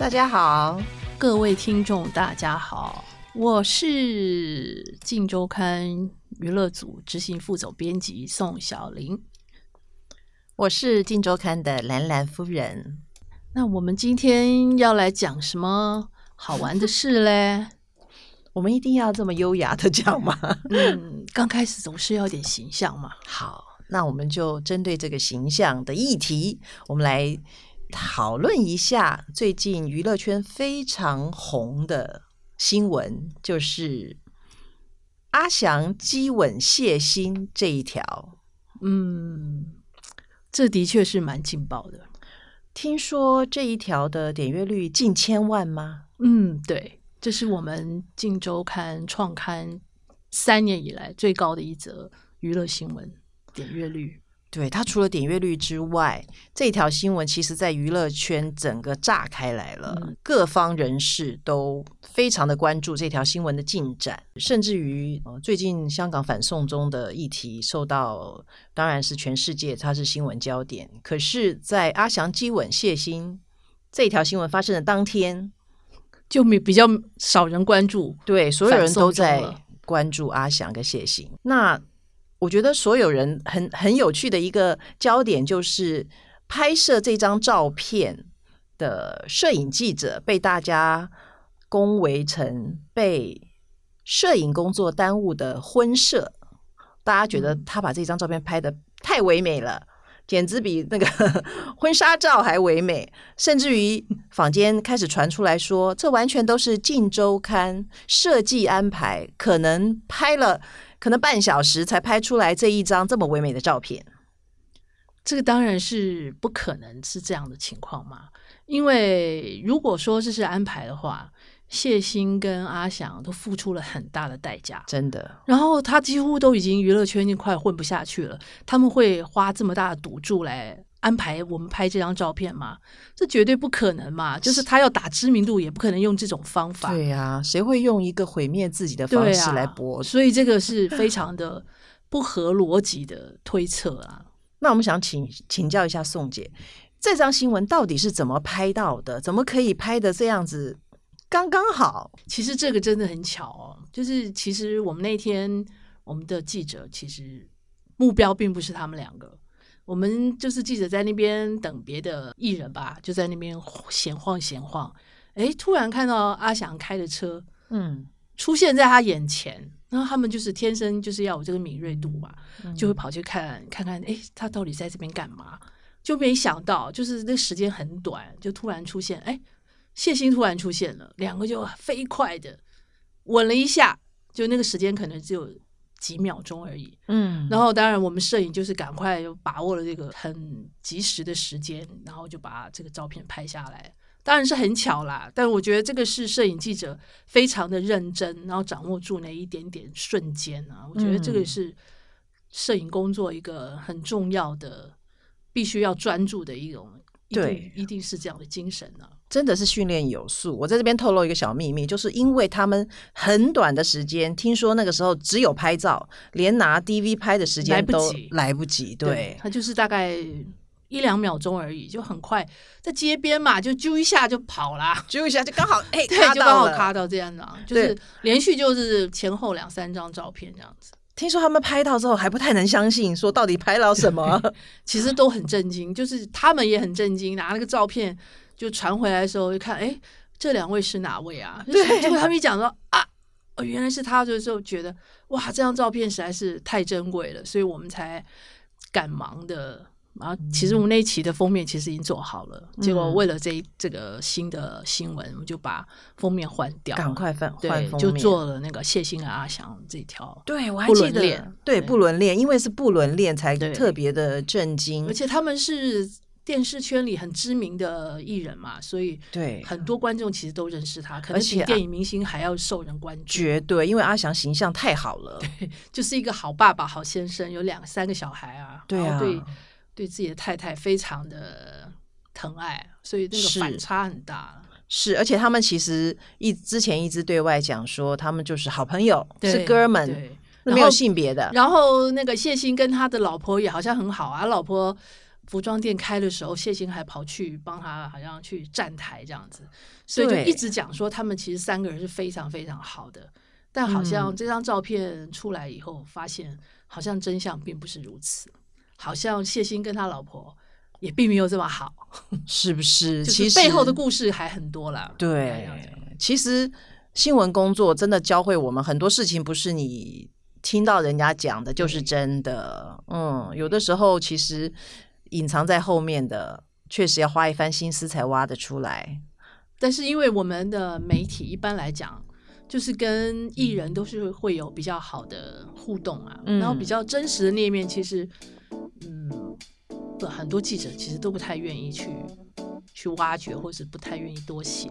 大家好，各位听众，大家好，我是《镜周刊》娱乐组执行副总编辑宋小玲，我是《镜周刊》的兰兰夫人。那我们今天要来讲什么好玩的事嘞？我们一定要这么优雅的讲吗？嗯，刚开始总是要点形象嘛。好，那我们就针对这个形象的议题，我们来。讨论一下最近娱乐圈非常红的新闻，就是阿翔激吻谢欣这一条。嗯，这的确是蛮劲爆的。听说这一条的点阅率近千万吗？嗯，对，这是我们《镜周刊》创刊三年以来最高的一则娱乐新闻点阅率。对，它除了点阅率之外，这条新闻其实在娱乐圈整个炸开来了，嗯、各方人士都非常的关注这条新闻的进展，甚至于、呃、最近香港反送中的议题受到，当然是全世界它是新闻焦点。可是，在阿翔激吻谢忻这条新闻发生的当天，就没比较少人关注，对，所有人都在关注阿翔跟谢忻。那我觉得所有人很很有趣的一个焦点，就是拍摄这张照片的摄影记者被大家恭维成被摄影工作耽误的婚摄。大家觉得他把这张照片拍得太唯美了，简直比那个 婚纱照还唯美。甚至于坊间开始传出来说，这完全都是《镜周刊》设计安排，可能拍了。可能半小时才拍出来这一张这么唯美的照片，这个当然是不可能是这样的情况嘛。因为如果说这是安排的话，谢欣跟阿翔都付出了很大的代价，真的。然后他几乎都已经娱乐圈已经快混不下去了，他们会花这么大的赌注来。安排我们拍这张照片吗？这绝对不可能嘛！就是他要打知名度，也不可能用这种方法。对呀、啊，谁会用一个毁灭自己的方式来博？所以这个是非常的不合逻辑的推测啊。那我们想请请教一下宋姐，这张新闻到底是怎么拍到的？怎么可以拍的这样子刚刚好？其实这个真的很巧哦。就是其实我们那天我们的记者其实目标并不是他们两个。我们就是记者在那边等别的艺人吧，就在那边闲晃闲晃，哎，突然看到阿翔开的车，嗯，出现在他眼前，然后他们就是天生就是要有这个敏锐度嘛，就会跑去看看看，哎，他到底在这边干嘛？就没想到，就是那时间很短，就突然出现，哎，谢忻突然出现了，两个就飞快的吻了一下，就那个时间可能只有。几秒钟而已，嗯，然后当然我们摄影就是赶快就把握了这个很及时的时间，然后就把这个照片拍下来。当然是很巧啦，但我觉得这个是摄影记者非常的认真，然后掌握住那一点点瞬间啊，我觉得这个是摄影工作一个很重要的，必须要专注的一种，对，一定是这样的精神呢、啊。真的是训练有素。我在这边透露一个小秘密，就是因为他们很短的时间，听说那个时候只有拍照，连拿 DV 拍的时间都来不及。对，他就是大概一两秒钟而已，就很快在街边嘛，就揪一下就跑啦，揪一下就刚好哎，对，就刚好卡到这样子，就是连续就是前后两三张照片这样子。听说他们拍到之后还不太能相信，说到底拍到什么？其实都很震惊，就是他们也很震惊，拿那个照片。就传回来的时候，就看，哎，这两位是哪位啊？对，结果他们一讲说啊，哦，原来是他，的时候觉得哇，这张照片实在是太珍贵了，所以我们才赶忙的。然后，其实我们那一期的封面其实已经做好了，嗯、结果为了这这个新的新闻，我们就把封面换掉，赶快换对换封面，就做了那个谢忻和阿翔这条。对，我还记得，对，不伦恋，因为是不伦恋才特别的震惊，而且他们是。电视圈里很知名的艺人嘛，所以对。很多观众其实都认识他，可能比电影明星还要受人关注。绝对，因为阿翔形象太好了，对，就是一个好爸爸、好先生，有两三个小孩啊，对啊，对，对自己的太太非常的疼爱，所以那个反差很大。是，是，而且他们其实一之前一直对外讲说，他们就是好朋友，是哥们，没有性别的。然后那个谢欣跟他的老婆也好像很好啊，老婆。服装店开的时候，谢欣还跑去帮他，好像去站台这样子，所以就一直讲说他们其实三个人是非常非常好的。但好像这张照片出来以后，发现好像真相并不是如此，好像谢欣跟他老婆也并没有这么好，是不是？其实背后的故事还很多啦。对，其实新闻工作真的教会我们很多事情，不是你听到人家讲的就是真的。嗯，有的时候其实隐藏在后面的，确实要花一番心思才挖得出来。但是因为我们的媒体一般来讲。就是跟艺人都是会有比较好的互动啊，嗯、然后比较真实的那一面，其实，嗯，很多记者其实都不太愿意去去挖掘，或是不太愿意多写。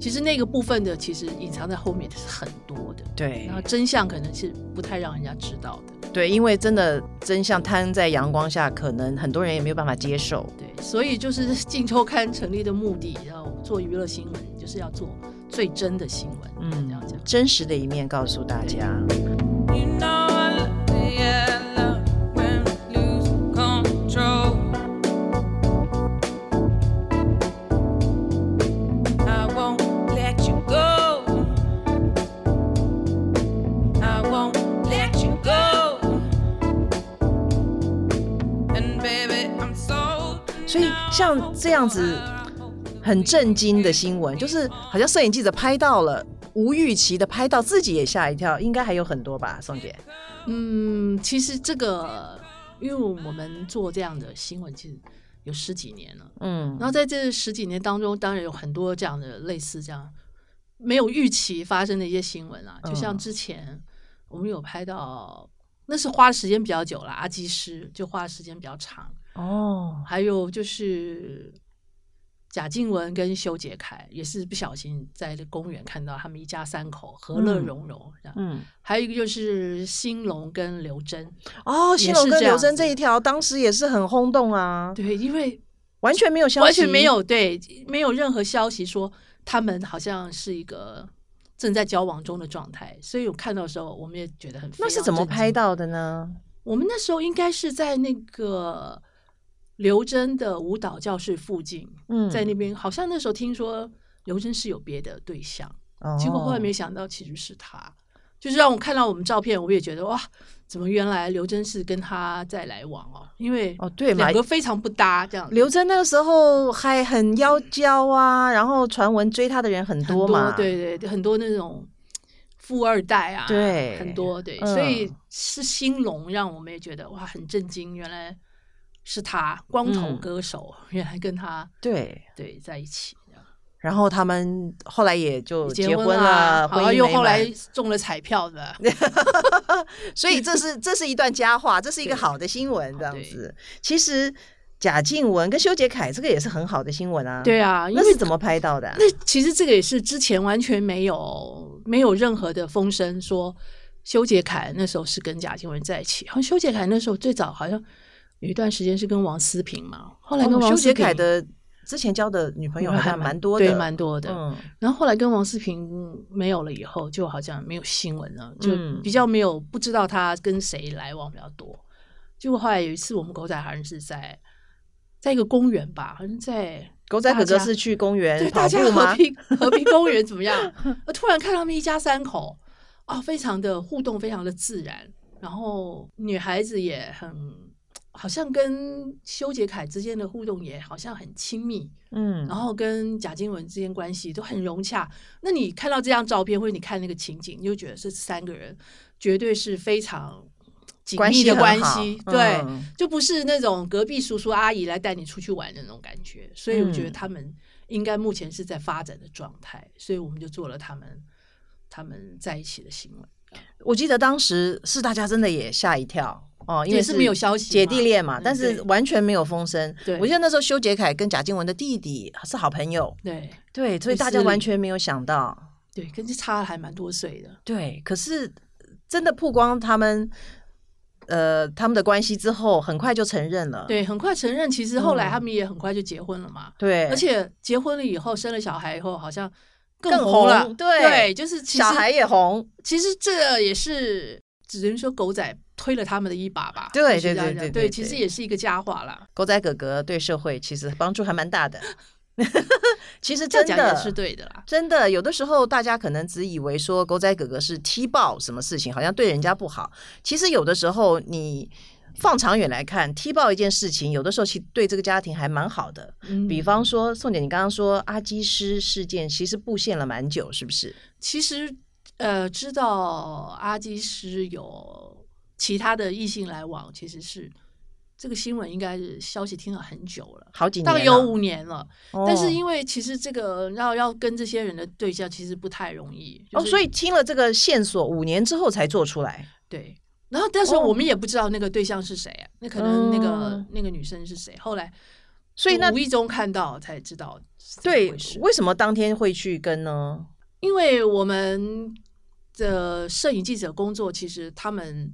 其实那个部分的，其实隐藏在后面的是很多的。对，然后真相可能是不太让人家知道的。对，因为真的真相摊在阳光下，可能很多人也没有办法接受。对，所以就是《镜周刊》成立的目的，要做娱乐新闻，就是要做。最真的新闻，嗯，这样讲，真实的一面告诉大家。这样子。很震惊的新闻，就是好像摄影记者拍到了，无预期的拍到，自己也吓一跳。应该还有很多吧，宋姐？嗯，其实这个，因为我们做这样的新闻，其实有十几年了。嗯，然后在这十几年当中，当然有很多这样的类似这样没有预期发生的一些新闻啊。就像之前我们有拍到，那是花的时间比较久了，阿基师就花的时间比较长。哦，还有就是。贾静雯跟修杰楷也是不小心在这公园看到他们一家三口和乐融融，嗯，嗯，还有一个就是兴隆跟刘真哦，兴隆跟刘真这一条当时也是很轰动啊，对，因为完全没有消息，完全没有对，没有任何消息说他们好像是一个正在交往中的状态，所以我看到的时候，我们也觉得很，那是怎么拍到的呢？我们那时候应该是在那个。刘真的舞蹈教室附近，嗯，在那边好像那时候听说刘真是有别的对象，哦，结果后来没想到其实是他，就是让我看到我们照片，我也觉得哇，怎么原来刘真是跟他在来往哦？因为哦对，两个非常不搭这样。刘真那个时候还很妖娇啊，然后传闻追他的人很多嘛，多对对，很多那种富二代啊，对，很多对，嗯，所以是兴隆让我们也觉得哇，很震惊，原来。是他光头歌手，嗯、原来跟他对对在一起，然后他们后来也就结婚了，然后又后来中了彩票的，所以这是这是一段佳话，这是一个好的新闻，这样子。其实贾静雯跟修杰楷这个也是很好的新闻啊，对啊，那是怎么拍到的、啊？那其实这个也是之前完全没有没有任何的风声说修杰楷那时候是跟贾静雯在一起，好像修杰楷那时候最早好像。有一段时间是跟王思平嘛，后来跟王思平、哦、的之前交的女朋友还蛮多的，对，蛮多的。嗯，然后后来跟王思平没有了以后，就好像没有新闻了，就比较没有不知道他跟谁来往比较多。结果后来有一次，我们狗仔好像是在在一个公园吧，好像在狗仔哥哥是去公园对大家和平和平 公园怎么样？我突然看他们一家三口啊、哦，非常的互动，非常的自然，然后女孩子也很。好像跟修杰楷之间的互动也好像很亲密，嗯，然后跟贾静雯之间关系都很融洽。那你看到这张照片，或者你看那个情景，你就觉得这三个人绝对是非常紧密的关系，关系对，嗯，就不是那种隔壁叔叔阿姨来带你出去玩的那种感觉。所以我觉得他们应该目前是在发展的状态，所以我们就做了他们他们在一起的新闻。我记得当时是大家真的也吓一跳。哦，因为是没有消息，姐弟恋嘛，但是完全没有风声。对，我记得那时候修杰楷跟贾静雯的弟弟是好朋友。对对，所以大家完全没有想到。对，跟这差还蛮多岁的。对，可是真的曝光他们呃他们的关系之后，很快就承认了。对，很快承认。其实后来他们也很快就结婚了嘛。对，而且结婚了以后，生了小孩以后，好像更红了。对，就是小孩也红。其实这也是只能说狗仔。推了他们的一把吧。对对对对对，其实也是一个佳话啦。狗仔哥哥对社会其实帮助还蛮大的。其实真的是对的啦，真的有的时候大家可能只以为说狗仔哥哥是踢爆什么事情，好像对人家不好。其实有的时候你放长远来看，踢爆一件事情，有的时候其实对这个家庭还蛮好的。嗯，比方说宋姐，你刚刚说阿基师事件，其实布线了蛮久，是不是？其实呃，知道阿基师有其他的异性来往，其实是。这个新闻应该是消息听了很久了，好几年，大概有五年了。哦、但是因为其实这个要要跟这些人的对象，其实不太容易。就是、哦，所以听了这个线索，五年之后才做出来。对，然后但是我们也不知道那个对象是谁啊？哦、那可能那个、嗯、那个女生是谁？后来，所以那无意中看到才知道。对，为什么当天会去跟呢？因为我们的摄影记者工作，其实他们。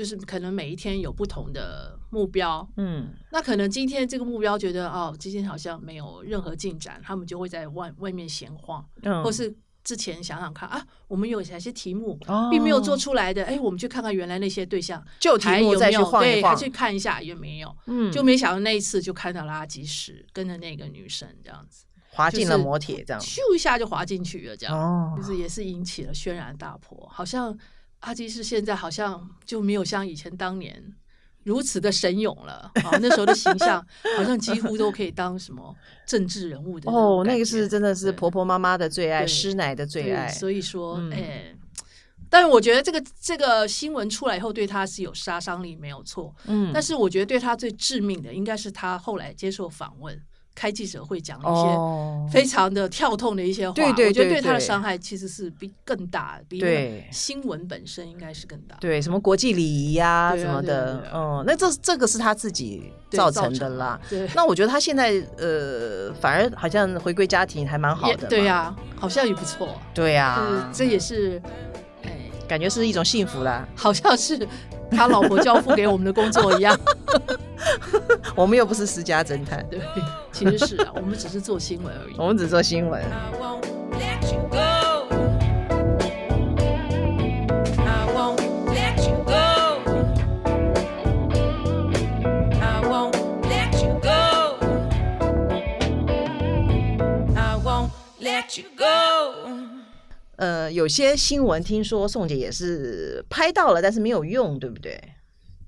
就是可能每一天有不同的目标，嗯，那可能今天这个目标觉得哦，今天好像没有任何进展，他们就会在外外面闲晃，嗯，或是之前想想看啊，我们有哪些题目并没有做出来的，哎，我们去看看原来那些对象就题目再去晃一晃，对，去看一下有没有，嗯，就没想到那一次就看到垃圾时跟着那个女生这样子滑进了摩铁，这样。咻一下就滑进去了，这样，哦，就是也是引起了轩然大波，好像。阿基师现在好像就没有像以前当年如此的神勇了啊！那时候的形象 好像几乎都可以当什么政治人物的哦，那个是真的是婆婆妈妈的最爱，师奶的最爱。所以说，哎、嗯欸，但是我觉得这个这个新闻出来以后，对他是有杀伤力，没有错。嗯，但是我觉得对他最致命的，应该是他后来接受访问。开记者会讲一些非常的跳痛的一些话，对对，我觉得对他的伤害其实是比更大，比新闻本身应该是更大。对，什么国际礼仪呀什么的，嗯，那这这个是他自己造成的啦。对，那我觉得他现在呃，反而好像回归家庭还蛮好的。对呀，好像也不错。对呀，这也是，哎感觉是一种幸福啦，好像是。他老婆交付给我们的工作一样，我们又不是私家侦探，对，其实是啊，我们只是做新闻而已，我们只做新闻。呃，有些新闻听说宋姐也是拍到了，但是没有用，对不对？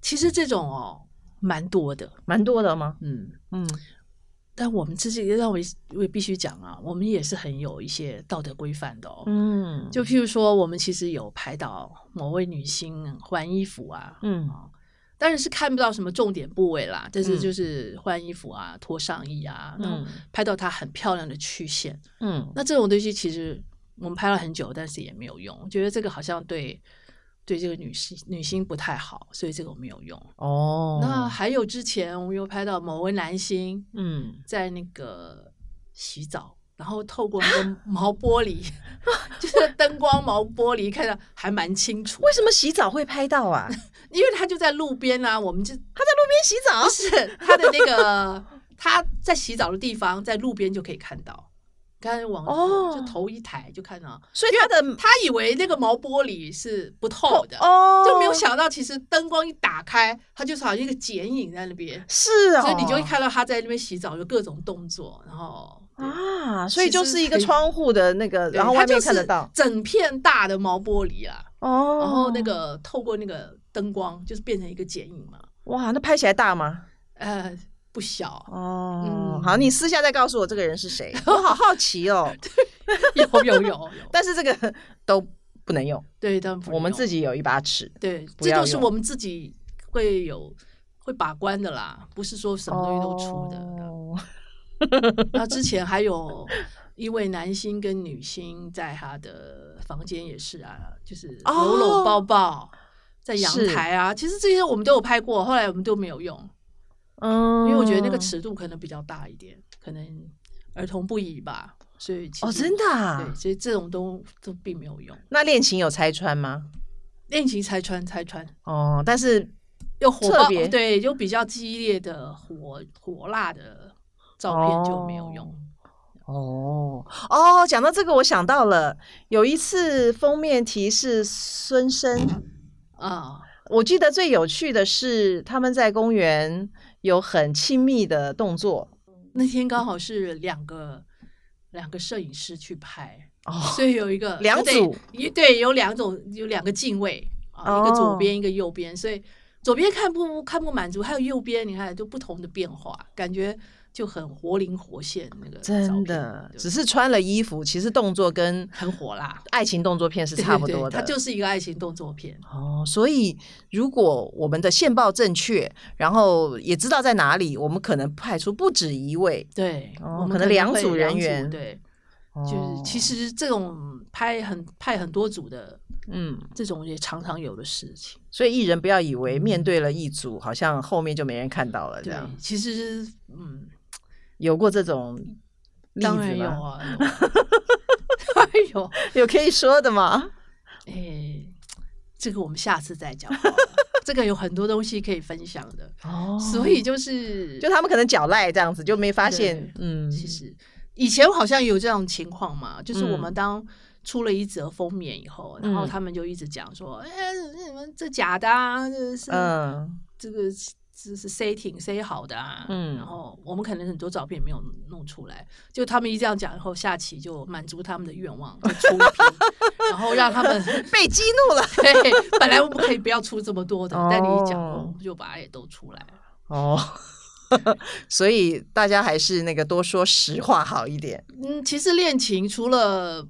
其实这种哦，蛮多的，蛮多的吗？嗯嗯。但我们自己让我我也必须讲啊，我们也是很有一些道德规范的哦。嗯。就譬如说，我们其实有拍到某位女星换衣服啊，嗯，当然是看不到什么重点部位啦，但是就是换衣服啊，脱上衣啊，嗯，拍到她很漂亮的曲线，嗯，那这种东西其实。我们拍了很久，但是也没有用。我觉得这个好像对对这个女星女星不太好，所以这个我没有用。哦，那还有之前我们又拍到某位男星，嗯，在那个洗澡，然后透过那个 毛玻璃，就是灯光毛玻璃，看到还蛮清楚。为什么洗澡会拍到啊？因为他就在路边啊，我们就他在路边洗澡，是他的那个他在洗澡的地方，在路边就可以看到。刚才往哦，就头一抬就看到，所以他的他以为那个毛玻璃是不透的哦，就没有想到其实灯光一打开，它就是好像一个剪影在那边，是啊，所以你就会看到他在那边洗澡，有各种动作，然后啊，所以就是一个窗户的那个，然后外面看得到整片大的毛玻璃啊，哦，然后那个透过那个灯光，就是变成一个剪影嘛，哇，那拍起来大吗？呃。不小哦，嗯、好，你私下再告诉我这个人是谁，我好好奇哦。有有有有，但是这个都不能用。对，但我们自己有一把尺。对，这就是我们自己会有会把关的啦，不是说什么东西都出的。哦、那之前还有一位男星跟女星在他的房间也是啊，就是搂搂抱抱在阳台啊。其实这些我们都有拍过，后来我们都没有用。嗯，因为我觉得那个尺度可能比较大一点，可能儿童不宜吧，所以哦，真的啊，对，所以这种都都并没有用。那恋情有拆穿吗？恋情拆穿，拆穿哦，但是又火爆，对，就比较激烈的火火辣的照片就没有用。哦哦，讲到这个，我想到了有一次封面题是孙生啊。我记得最有趣的是他们在公园有很亲密的动作。那天刚好是两个两个摄影师去拍，哦，所以有一个两组，一对有两种有两个镜位啊，一个左边一个右边，所以左边看不看不满足，还有右边你看就不同的变化，感觉。就很活灵活现，那个真的，只是穿了衣服，其实动作跟很火辣爱情动作片是差不多的。它就是一个爱情动作片哦。所以如果我们的线报正确，然后也知道在哪里，我们可能派出不止一位，对，哦、我们可能两组人员，对，哦、就是其实这种拍很派很多组的。嗯，这种也常常有的事情，所以艺人不要以为面对了一组，好像后面就没人看到了这样。其实，嗯。有过这种例子吗？当然有啊，有 有可以说的吗？哎、欸，这个我们下次再讲。这个有很多东西可以分享的哦，所以就是就他们可能脚赖这样子，就没发现。嗯，其实以前好像有这种情况嘛，就是我们当出了一则封面以后，嗯、然后他们就一直讲说：“哎、欸，你们这假的啊，这是嗯，这个。”是是 setting set 好的啊，嗯，然后我们可能很多照片没有弄出来，就他们一这样讲，然后下棋就满足他们的愿望，就出一批，然后让他们 被激怒了。对，本来我们可以不要出这么多的，哦、但你一讲，我们就把它也都出来了。哦，所以大家还是那个多说实话好一点。嗯，其实恋情除了。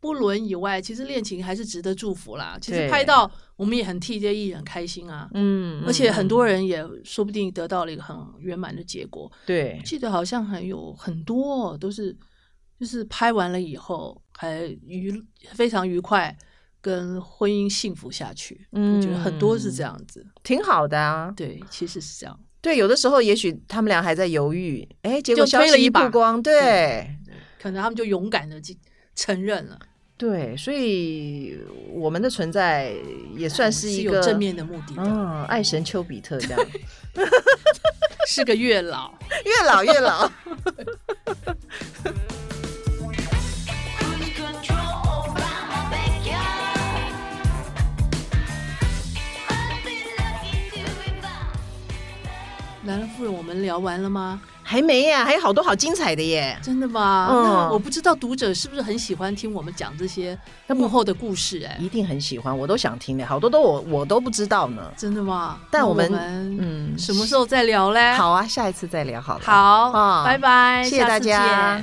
不伦以外，其实恋情还是值得祝福啦。其实拍到我们也很替这些艺人开心啊。嗯，而且很多人也说不定得到了一个很圆满的结果。对，记得好像还有很多都是，就是拍完了以后还愉非常愉快，跟婚姻幸福下去。嗯，我觉得很多是这样子，挺好的啊。对，其实是这样。对，有的时候也许他们俩还在犹豫，哎，结果消息一曝光，对，对，可能他们就勇敢的承认了。对，所以我们的存在也算是一个正面的目的的。嗯，爱神丘比特这样，是个月老，月老，月老。兰兰夫人，我们聊完了吗？还没呀，还有好多好精彩的耶！真的吗？嗯，那我不知道读者是不是很喜欢听我们讲这些幕后的故事？哎，一定很喜欢，我都想听的，好多都我我都不知道呢。真的吗？但我们，嗯，什么时候再聊嘞？好啊，下一次再聊好了。好，拜拜，谢谢大家。